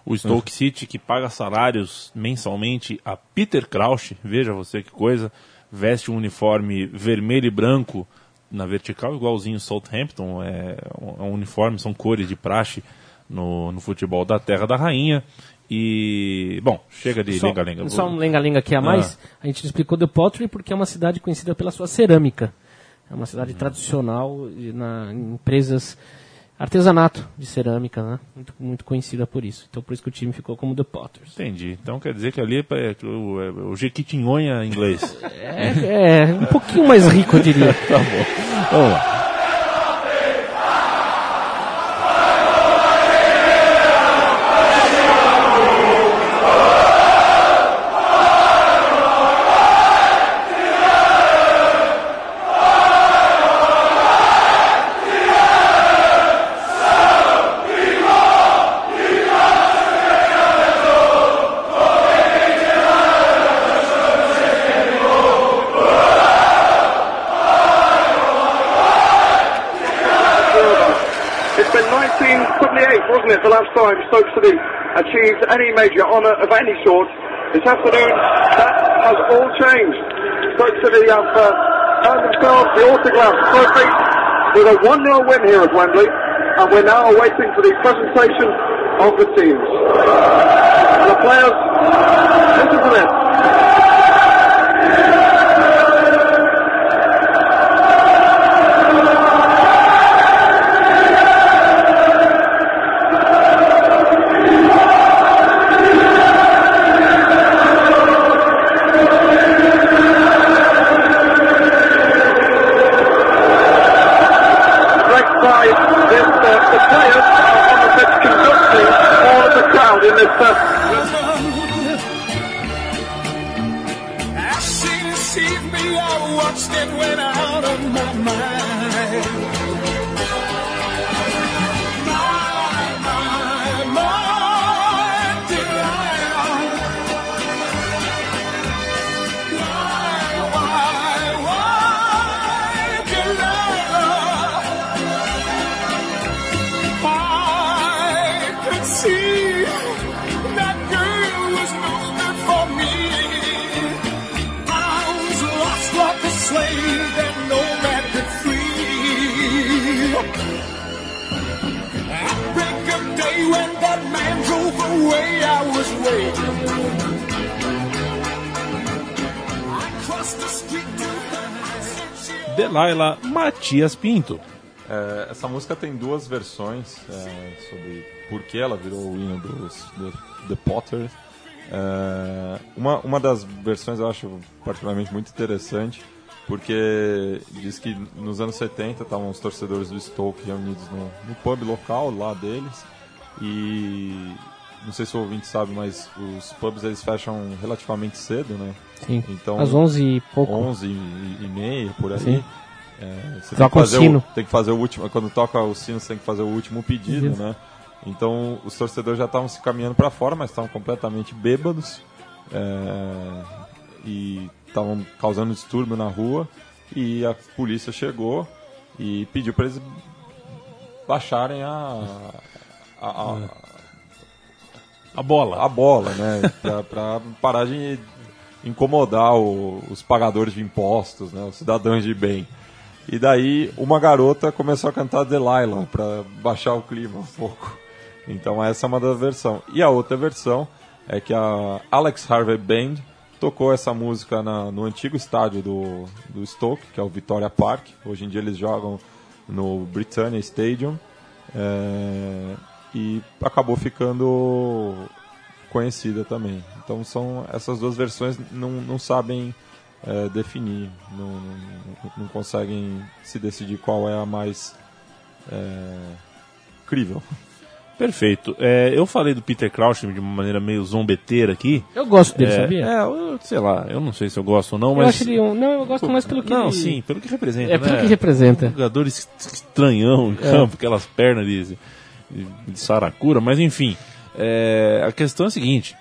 S1: O Stoke City que paga salários mensalmente a Peter Crouch, veja você que coisa, veste um uniforme vermelho e branco na vertical, igualzinho o Southampton, é um, é um uniforme, são cores de praxe no, no futebol da Terra da Rainha. E, bom, chega de
S3: Só,
S1: lenga-lenga.
S3: só um lenga-lenga aqui a mais. A gente explicou The Pottery porque é uma cidade conhecida pela sua cerâmica. É uma cidade tradicional e na em empresas artesanato de cerâmica, né? Muito, muito conhecida por isso. Então por isso que o time ficou como The Potters.
S1: Entendi. Então quer dizer que ali é, é o, é o Jequitinhonha inglês.
S3: É, é um pouquinho mais rico, eu diria.
S1: tá bom. Vamos lá.
S4: Time Stoke City achieved any major honour of any sort. This afternoon, that has all changed. Stoke City have uh, earned themselves the autograph trophy with a 1-0 win here at Wembley, and we're now waiting for the presentation of the teams. And the players, listen to this. Players are on the conducting all of the crowd in this uh,
S6: Delilah
S1: Matias Pinto.
S2: É, essa música tem duas versões é, sobre por que ela virou o hino dos do, The Potter. É, uma, uma das versões eu acho particularmente muito interessante, porque diz que nos anos 70 estavam os torcedores do Stoke reunidos no, no pub local lá deles e não sei se o ouvinte sabe, mas os pubs eles fecham relativamente cedo, né?
S3: Sim.
S2: Então,
S3: Às 11 e pouco.
S2: 11 e, e meia, por aí.
S3: Sim.
S2: É, você
S3: Toca
S2: tem
S3: o
S2: que fazer
S3: sino.
S2: tem que fazer o último, quando toca o sino, você tem que fazer o último pedido,
S3: Isso.
S2: né? Então, os torcedores já estavam se caminhando para fora, mas estavam completamente bêbados é, e estavam causando distúrbio na rua. E a polícia chegou e pediu para eles baixarem a, a, a,
S1: A bola.
S2: a bola, né? Pra parar de incomodar o- os pagadores de impostos, né? Os cidadãos de bem. E daí uma garota começou a cantar Delilah para baixar o clima um pouco. Então essa é uma das versões. E a outra versão é que a Alex Harvey Band tocou essa música na- no antigo estádio do, do Stoke, que é o Victoria Park. Hoje em dia eles jogam no Britannia Stadium. É, e acabou ficando conhecida também. Então são essas duas versões não, não sabem é, definir, não, não, não conseguem se decidir qual é a mais é, crível.
S1: Perfeito. É, eu falei do Peter Crouch de uma maneira meio zombeteira aqui.
S3: Eu gosto dele,
S1: é,
S3: sabia?
S1: É, eu, sei lá, eu não sei se eu gosto ou não,
S3: eu
S1: mas.
S3: acho ele um... Não, eu gosto mais pelo que
S1: Não,
S3: ele...
S1: sim, pelo que representa.
S3: É, pelo
S1: né?
S3: que representa.
S1: Um jogador es- estranhão em campo, aquelas pernas de, de saracura, mas enfim. É, a questão é a seguinte: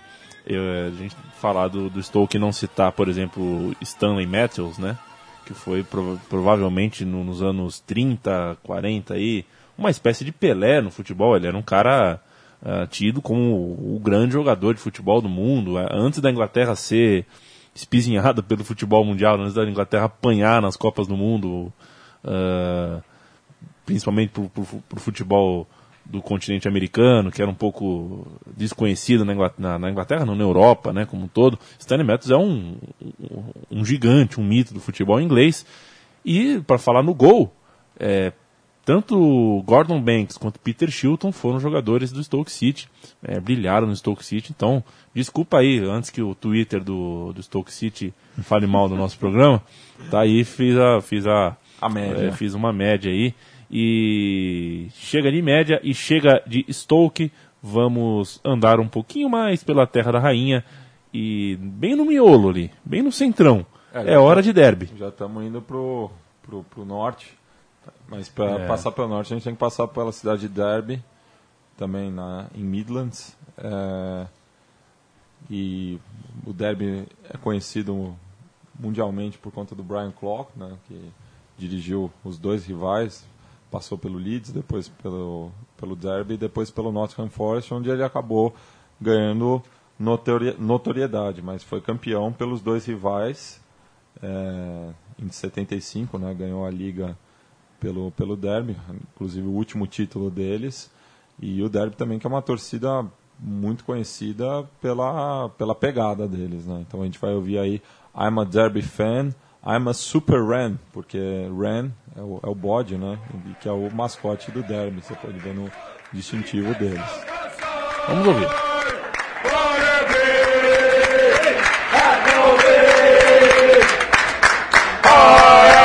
S1: eu, é, a gente falar do, do Stoke não citar, por exemplo, Stanley Matthews, né? Que foi prova- provavelmente no- nos anos 30, 40 aí, uma espécie de Pelé no futebol. Ele era um cara ah, tido como o, grande jogador de futebol do mundo. Ah, Antes da Inglaterra ser espizinhada pelo futebol mundial, antes da Inglaterra apanhar nas Copas do Mundo, ah, principalmente pro, pro, pro futebol do continente americano, que era um pouco desconhecido na Inglaterra, na, Inglaterra não, na Europa, né, como um todo. Stanley Matthews é um, um, um gigante, um mito do futebol inglês. E, para falar no gol, é, tanto Gordon Banks quanto Peter Shilton foram jogadores do Stoke City, é, brilharam no Stoke City. Então, desculpa aí, antes que o Twitter do, do Stoke City fale mal do nosso programa, tá aí, fiz a, fiz a,
S2: A média.
S1: é, fiz uma média aí. E chega de média e chega de Stoke. Vamos andar um pouquinho mais pela Terra da Rainha e bem no miolo ali, bem no centrão.
S2: É,
S1: É, hora de derby.
S2: Já estamos indo pro, pro, pro norte, mas para
S1: É.
S2: passar pelo norte a gente tem que passar pela cidade de Derby, também na, em Midlands. é, e o Derby é conhecido mundialmente por conta do Brian Clough, né, que dirigiu os dois rivais, passou pelo Leeds, depois pelo, pelo Derby depois pelo Nottingham Forest, onde ele acabou ganhando notori- notoriedade, mas foi campeão pelos dois rivais. É, em 75, né, ganhou a liga pelo, pelo Derby, inclusive o último título deles. E o Derby também, que é uma torcida muito conhecida pela, pela pegada deles. Né? Então a gente vai ouvir aí I'm a Derby fan, I'm a Super Ram, porque Ram é o, é o bode, né? Que é o mascote do Derby, você pode ver no distintivo deles.
S1: Vamos ouvir.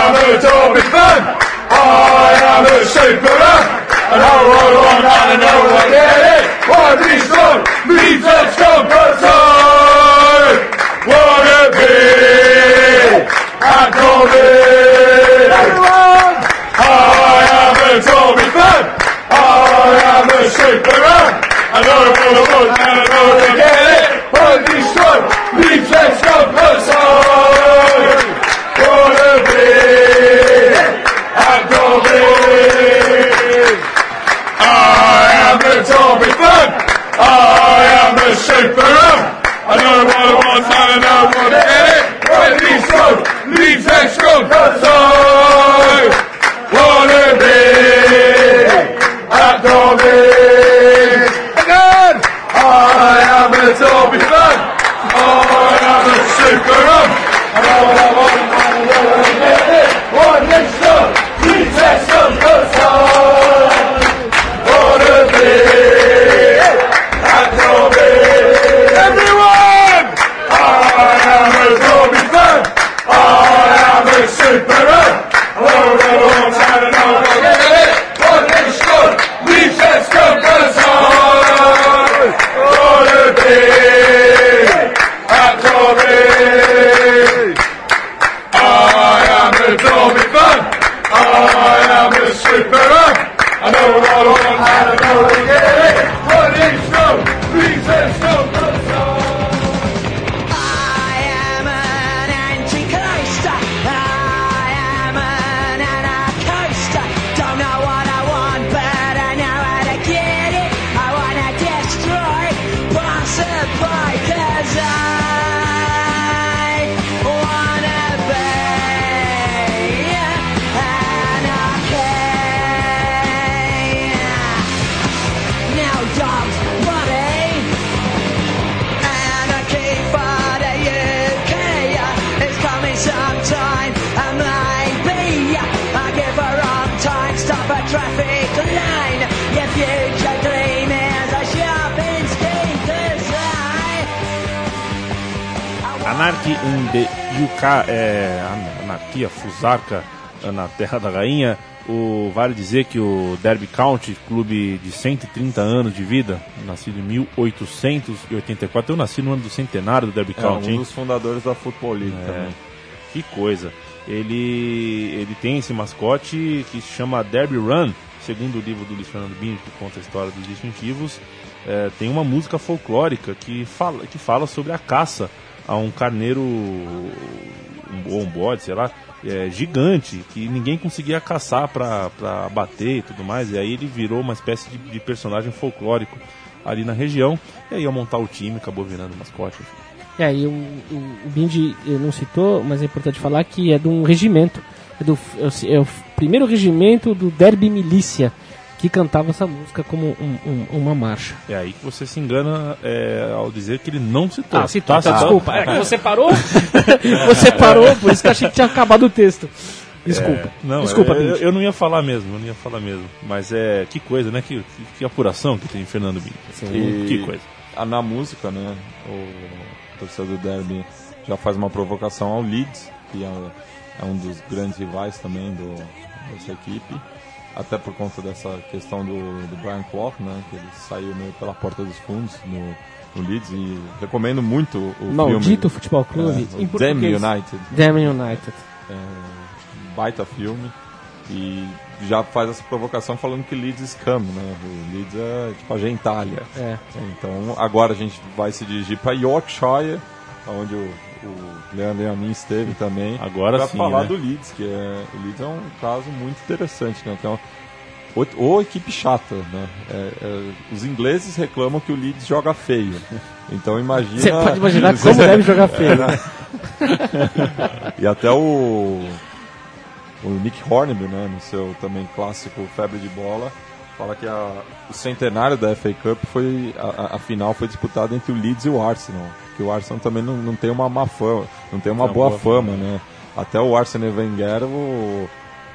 S6: am a Derby fan. I am a super and I roll on and I know I get it. Why be strong? Leave that strong person. Wanna be a Derby. Everyone. I am a Derby fan. I am a super I know I roll on and I know I get it. Why be strong? Leave that strong person. Wanna be a Derby. I am a Derby fan. I am a super I know what I want and I know what to get it.
S1: Fusarca na Terra da Rainha. O, vale dizer que o Derby County, clube de 130 anos de vida, nascido em 1884, eu nasci no ano do centenário do Derby
S2: É
S1: County,
S2: um
S1: hein?
S2: dos fundadores da Football League
S1: É,
S2: também.
S1: que coisa. Ele, ele tem esse mascote que se chama Derby Run, segundo o livro do Luiz Fernando Bini, que conta a história dos distintivos. É, tem uma música folclórica que fala, que fala sobre a caça a um carneiro um, ou um bode, sei lá, é, gigante, que ninguém conseguia caçar pra abater e tudo mais. E aí ele virou uma espécie de, de personagem folclórico ali na região. E aí ia montar o time, acabou virando mascote.
S3: É, e o, o, o Bindi não citou, mas é importante falar que é de um regimento. É, do, é o- é o primeiro regimento do Derby Milícia que cantava essa música como um- um- uma marcha.
S1: É aí que você se engana é, ao dizer que ele não citou.
S3: Ah, citou,
S1: Tá,
S3: tá, desculpa. É que você parou? você parou, por isso que eu achei que tinha acabado o texto. Desculpa.
S1: É, não,
S3: desculpa,
S1: eu,
S3: Bindi.
S1: eu não ia falar mesmo, eu não ia falar mesmo. Mas é, que coisa, né? Que, que, que apuração que tem Fernando Bini. Que coisa.
S2: na música, né, o torcedor do Derby já faz uma provocação ao Leeds, que é, é um dos grandes rivais também do, dessa equipe. Até por conta dessa questão do, do Brian Clough, né, que ele saiu meio pela porta dos fundos no, no Leeds. E recomendo muito o
S3: Maldito
S2: filme.
S3: Futebol Clube.
S2: É,
S3: em
S2: Damn. United.
S3: Damn United.
S2: É, baita filme. E já faz essa provocação falando que Leeds is come, né? O Leeds é tipo a gentalha.
S3: É.
S2: Então agora a gente vai se dirigir para Yorkshire, onde o, o Leandro Amin esteve também.
S1: Agora
S2: pra
S1: sim,
S2: falar
S1: né?
S2: do Leeds, que é, o Leeds é um caso muito interessante, né? Que é uma- ou, ou equipe chata, né? É, é, os ingleses reclamam que o Leeds joga feio. Então imagina.
S3: Você pode imaginar como deve jogar feio. né?
S2: E até o, o Nick Hornby, né, no seu também clássico Febre de Bola, fala que a- o centenário da FA Cup foi a, a- final foi disputada entre o Leeds e o Arsenal, que o Arsenal também não, não tem uma má fama, não tem uma
S1: Não,
S2: boa
S1: boa
S2: fama, né? Até o Arsene Wenger, o,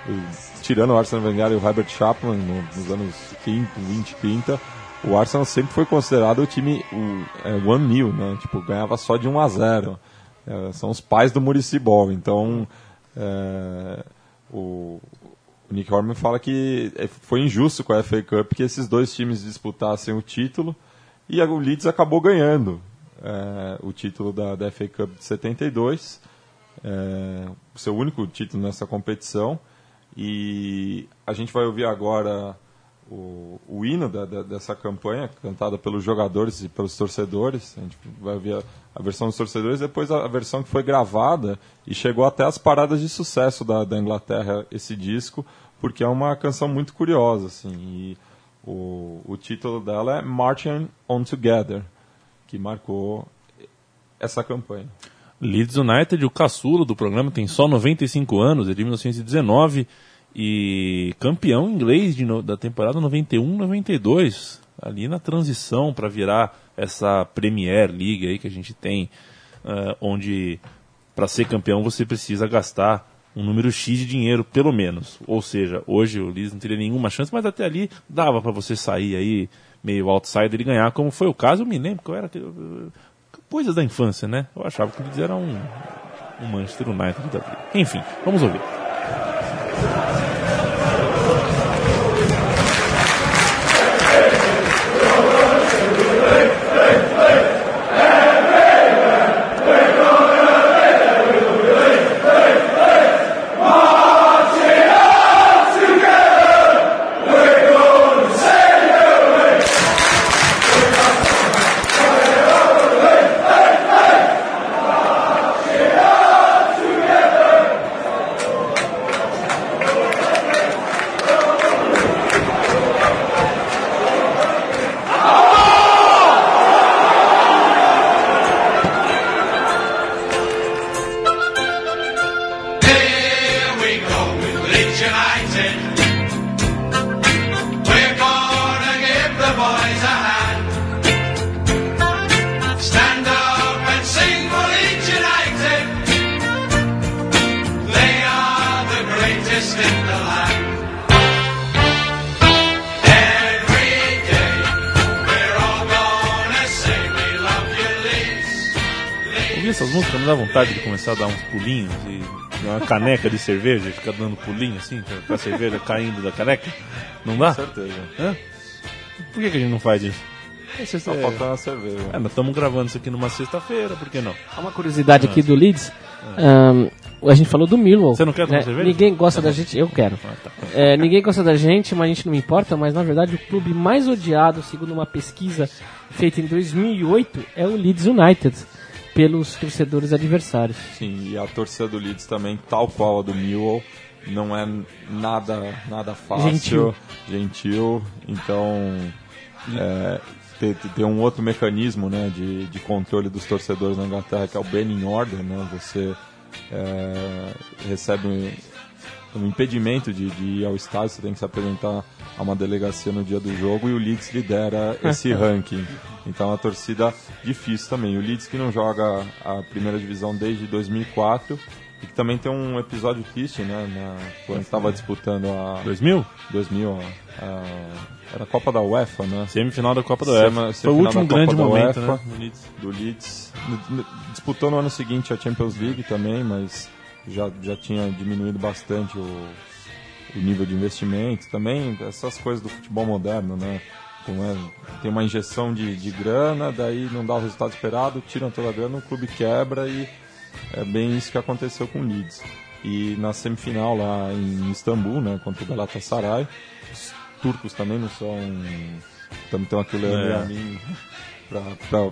S2: o- tirando o Arsene Wenger e o Herbert Chapman no- nos anos 30, 20, 30, o Arsenal sempre foi considerado o time o, é, one nil, né? Tipo, ganhava só de 1 a 0. É, são os pais do Muricy Ball. Então, é, o, o Nick Horman fala que é, foi injusto com a FA Cup que esses dois times disputassem o título e o Leeds acabou ganhando é, o título da, da FA Cup de 72, é, seu único título nessa competição. E a gente vai ouvir agora o, o hino da- da- dessa campanha, cantada pelos jogadores e pelos torcedores. A gente vai ouvir a, a versão dos torcedores, depois a, versão que foi gravada e chegou até as paradas de sucesso da, da Inglaterra, esse disco, porque é uma canção muito curiosa. Assim, e o, o título dela é Marching On Together, que marcou essa campanha.
S1: Leeds United, o caçulo do programa, tem só 95 anos, é de 1919 e campeão inglês no- da temporada 91-92, ali na transição para virar essa Premier League aí que a gente tem, ah, onde para ser campeão você precisa gastar um número X de dinheiro, pelo menos. Ou seja, hoje o Leeds não teria nenhuma chance, mas até ali dava para você sair aí meio outsider e ganhar, como foi o caso, eu me lembro que eu era eu- coisas da infância, né? Eu achava que o Leeds era um, um Manchester United da vida. Enfim, vamos ouvir. Cerveja e ficar dando pulinho assim, com a cerveja caindo da caneca. Não dá?
S2: Com certeza.
S1: Hã? Por que, que a gente não faz isso? Esse
S2: Só
S1: é-
S2: faltando a cerveja.
S1: É, nós estamos gravando isso aqui numa sexta-feira, por que não?
S3: Há uma curiosidade aqui do Leeds. Ahn, a gente falou do Millwall.
S1: Você não quer tomar
S3: né?
S1: cerveja?
S3: Ninguém gosta da gente. Eu quero.
S1: Ah, tá.
S3: É, ninguém gosta da gente, mas a gente não importa. Mas na verdade, o clube mais odiado, segundo uma pesquisa feita em 2008, é o Leeds United, pelos torcedores adversários.
S2: Sim, e a torcida do Leeds também, tal qual a do Millwall, não é nada, nada fácil,
S3: Gentil.
S2: gentil, então é, tem, tem um outro mecanismo né, de, de controle dos torcedores na Inglaterra, que é o banning order, né, você é, recebe um, impedimento de, de ir ao estádio, você tem que se apresentar a uma delegacia no dia do jogo e o Leeds lidera esse ranking. Então é uma torcida difícil também. O Leeds que não joga a primeira divisão desde 2004 e que também tem um episódio triste, né? Na, quando estava disputando a
S1: 2000?
S2: 2000, a, a, era a Copa da UEFA, né?
S1: Semifinal da Copa
S2: Sema-
S1: UEFA. Foi o último
S2: da
S1: grande
S2: da
S1: momento,
S2: UEFA,
S1: né? do Leeds.
S2: do Disputou no ano seguinte a Champions League também, mas já, já tinha diminuído bastante o, o nível de investimento. Também essas coisas do futebol moderno, né? Então, é, tem uma injeção de, de grana, daí não dá o resultado esperado, tiram toda a grana, o clube quebra e é bem isso que aconteceu com o Leeds. E na semifinal lá em Istambul, né, contra o Galatasaray, os turcos também não são... Também tem aqui o Leandro
S1: É.
S2: Yamin pra, pra-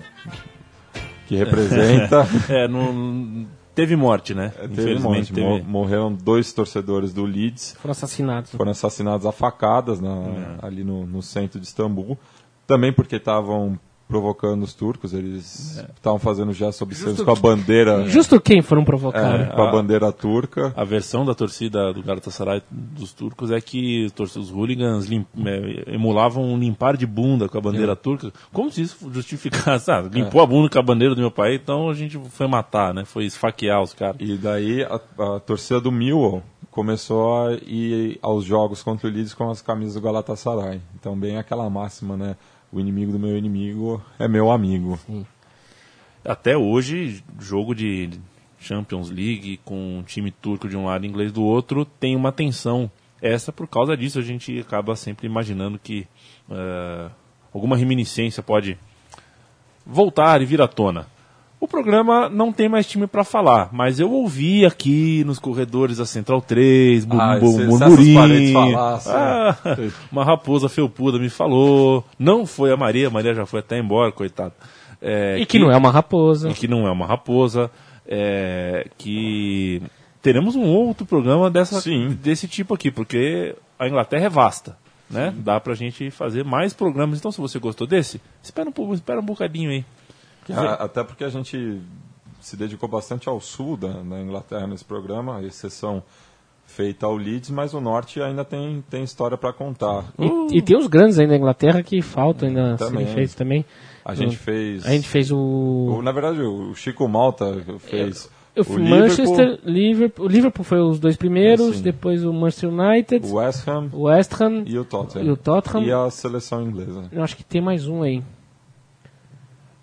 S2: que representa.
S1: É, não, teve morte, né?
S2: Teve um
S1: Infelizmente
S2: monte.
S1: teve.
S2: Mo- Morreram dois torcedores do Leeds,
S3: Foram assassinados.
S2: foram assassinados a facadas na- ali no, no centro de Istambul. Também porque estavam provocando os turcos. Eles
S1: É.
S2: estavam fazendo gestos obscenos com a bandeira,
S3: Justo quem foram provocar.
S2: é, com a bandeira turca.
S1: A versão da torcida do Galatasaray dos turcos é que os hooligans lim- é, emulavam um limpar de bunda com a bandeira turca, como se isso justificasse. Ah, limpou a bunda com a bandeira do meu país, então a gente foi matar, né? Foi esfaquear os caras.
S2: E daí a, a torcida do Millwall começou a ir aos jogos contra o Leeds com as camisas do Galatasaray. Então bem aquela máxima, né? O inimigo do meu inimigo é meu amigo.
S1: Até hoje, jogo de Champions League com um time turco de um lado e inglês do outro tem uma tensão. Essa, por causa disso, a gente acaba sempre imaginando que eh, alguma reminiscência pode voltar e vir à tona. O programa não tem mais time para falar, mas eu ouvi aqui nos corredores da Central 3, bu-
S2: Ah,
S1: bu-
S2: se- se
S1: murmurinho.
S2: falassem.
S1: Ah, uma raposa felpuda me falou. Não foi a Maria, a Maria já foi até embora, coitado. É,
S3: E que não é uma raposa.
S1: e que não é uma raposa, é, que teremos um outro programa dessa,
S2: Sim.
S1: desse tipo aqui, porque a Inglaterra é vasta, né? Dá pra gente fazer mais programas. Então, se você gostou desse, espera um, pouco- espera um bocadinho aí.
S2: A- Até porque a gente se dedicou bastante ao sul da, da Inglaterra nesse programa, a exceção feita ao Leeds, mas o norte ainda tem, tem história para contar.
S3: E, e tem os grandes aí da Inglaterra que faltam ainda
S2: Também.
S3: serem feitos também.
S2: A gente fez.
S3: A gente fez o.
S2: o- na verdade, o Chico Malta fez.
S3: Eu
S2: o
S3: fui Manchester, Liverpool. O Liverpool foi os dois primeiros, depois o Manchester United,
S2: o West Ham
S3: o West Ham.
S2: e o Tottenham.
S3: e o Tottenham.
S2: E a seleção inglesa.
S3: Eu acho que tem mais um aí.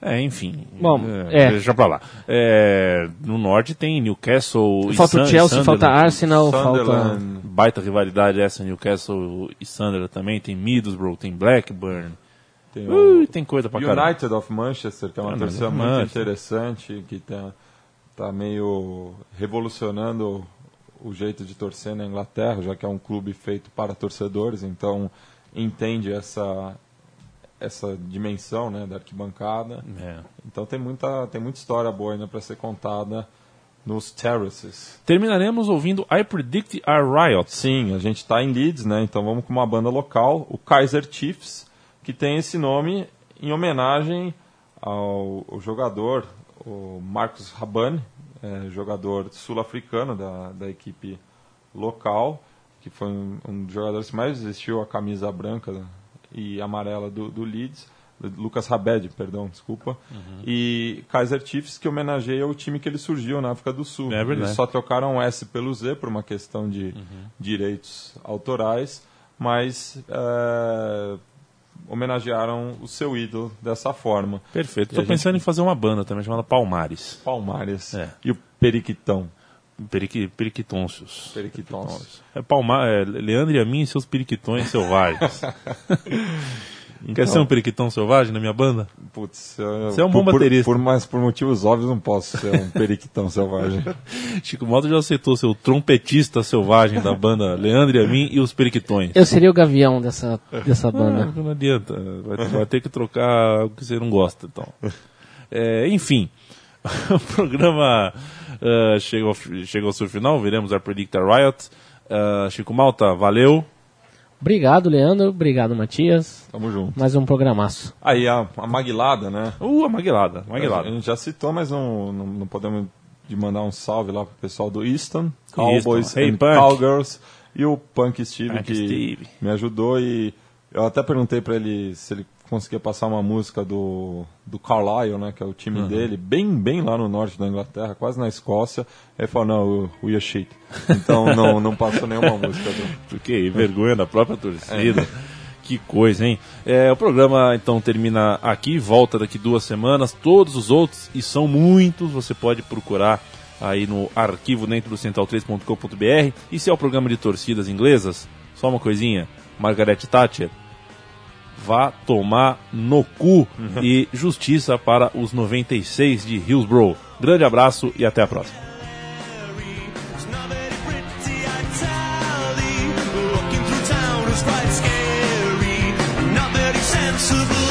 S1: É, enfim.
S3: Bom,
S1: é,
S3: é.
S1: Deixa pra lá. É, no norte tem Newcastle e
S3: Falta o
S1: Sun-
S3: Chelsea, falta
S1: Sunderland.
S3: Arsenal, falta.
S1: Baita rivalidade essa, Newcastle e Sunderland também. Tem Middlesbrough, tem Blackburn.
S2: tem
S1: Ui,
S2: o
S1: tem coisa pra caramba.
S2: United of Manchester, que é uma
S1: United
S2: torcida
S1: of
S2: muito
S1: Manchester.
S2: interessante, que tá, tá meio revolucionando o jeito de torcer na Inglaterra, já que é um clube feito para torcedores, então entende essa essa dimensão né, da arquibancada.
S1: É.
S2: Então tem muita, tem muita história boa ainda para ser contada nos terraces.
S1: Terminaremos ouvindo I Predict a Riot.
S2: Sim, a gente está em Leeds, né? Então vamos com uma banda local, o Kaiser Chiefs, que tem esse nome em homenagem ao, ao jogador, o Marcos Rabanne, é, jogador sul-africano da, da equipe local, que foi um, um dos jogadores que mais vestiu a camisa branca e amarela do, do Leeds. Lucas Rabed, perdão, desculpa. E Kaiser Chiefs, que homenageia o time que ele surgiu na África do Sul.
S1: É.
S2: Eles só trocaram o S pelo Z por uma questão de direitos autorais, mas é, homenagearam o seu ídolo dessa forma.
S1: Perfeito.
S2: E
S1: Tô
S2: a
S1: pensando em fazer uma banda também chamada Palmares.
S2: Palmares
S1: É.
S2: e o Periquitão.
S1: Periqui, periquitôncios.
S2: Periquitões.
S1: É, Palma, é Leandro e a mim e seus periquitões selvagens. Quer ser um periquitão selvagem na minha banda?
S2: Putz, eu,
S1: Você é um bom
S2: por,
S1: baterista.
S2: Por, mas por motivos óbvios não posso ser um periquitão selvagem.
S1: Chico Malta já aceitou ser o trompetista selvagem da banda Leandro e a mim e os periquitões.
S3: Eu seria o gavião dessa, dessa
S1: Ah,
S3: banda.
S1: não adianta. Vai, vai ter que trocar algo que você não gosta. Então. É, enfim, o programa chega, ao, chega ao seu final. Veremos a Predict a Riot. Ah, Chico Malta, valeu.
S3: Obrigado, Leandro. Obrigado, Matias.
S2: Tamo junto.
S3: Mais um programaço.
S2: Aí a, a Maguilada, né?
S1: Uh, a Maguilada.
S2: A
S1: Maguilada.
S2: gente já citou, mas não, não, não podemos de mandar um salve lá pro pessoal do Easton, Cowboys
S1: Easton. Hey,
S2: and
S1: Punk.
S2: Cowgirls e o Punk Steve
S1: Punk
S2: que
S1: Steve.
S2: me ajudou e eu até perguntei para ele se ele conseguia passar uma música do, do Carlisle, né, que é o time
S1: Uhum.
S2: dele, bem bem lá no norte da Inglaterra, quase na Escócia. Ele falou, não, we are shit. Então não, não passou nenhuma música do...
S1: Porque vergonha da própria torcida. Que coisa, hein? É, o programa então termina aqui, volta daqui duas semanas. Todos os outros, e são muitos, você pode procurar aí no arquivo dentro do central3.com.br. E se é o programa de torcidas inglesas, só uma coisinha: Margaret Thatcher, vá tomar no cu e justiça para os 96 de Hillsborough. Grande abraço e até a próxima.
S6: It's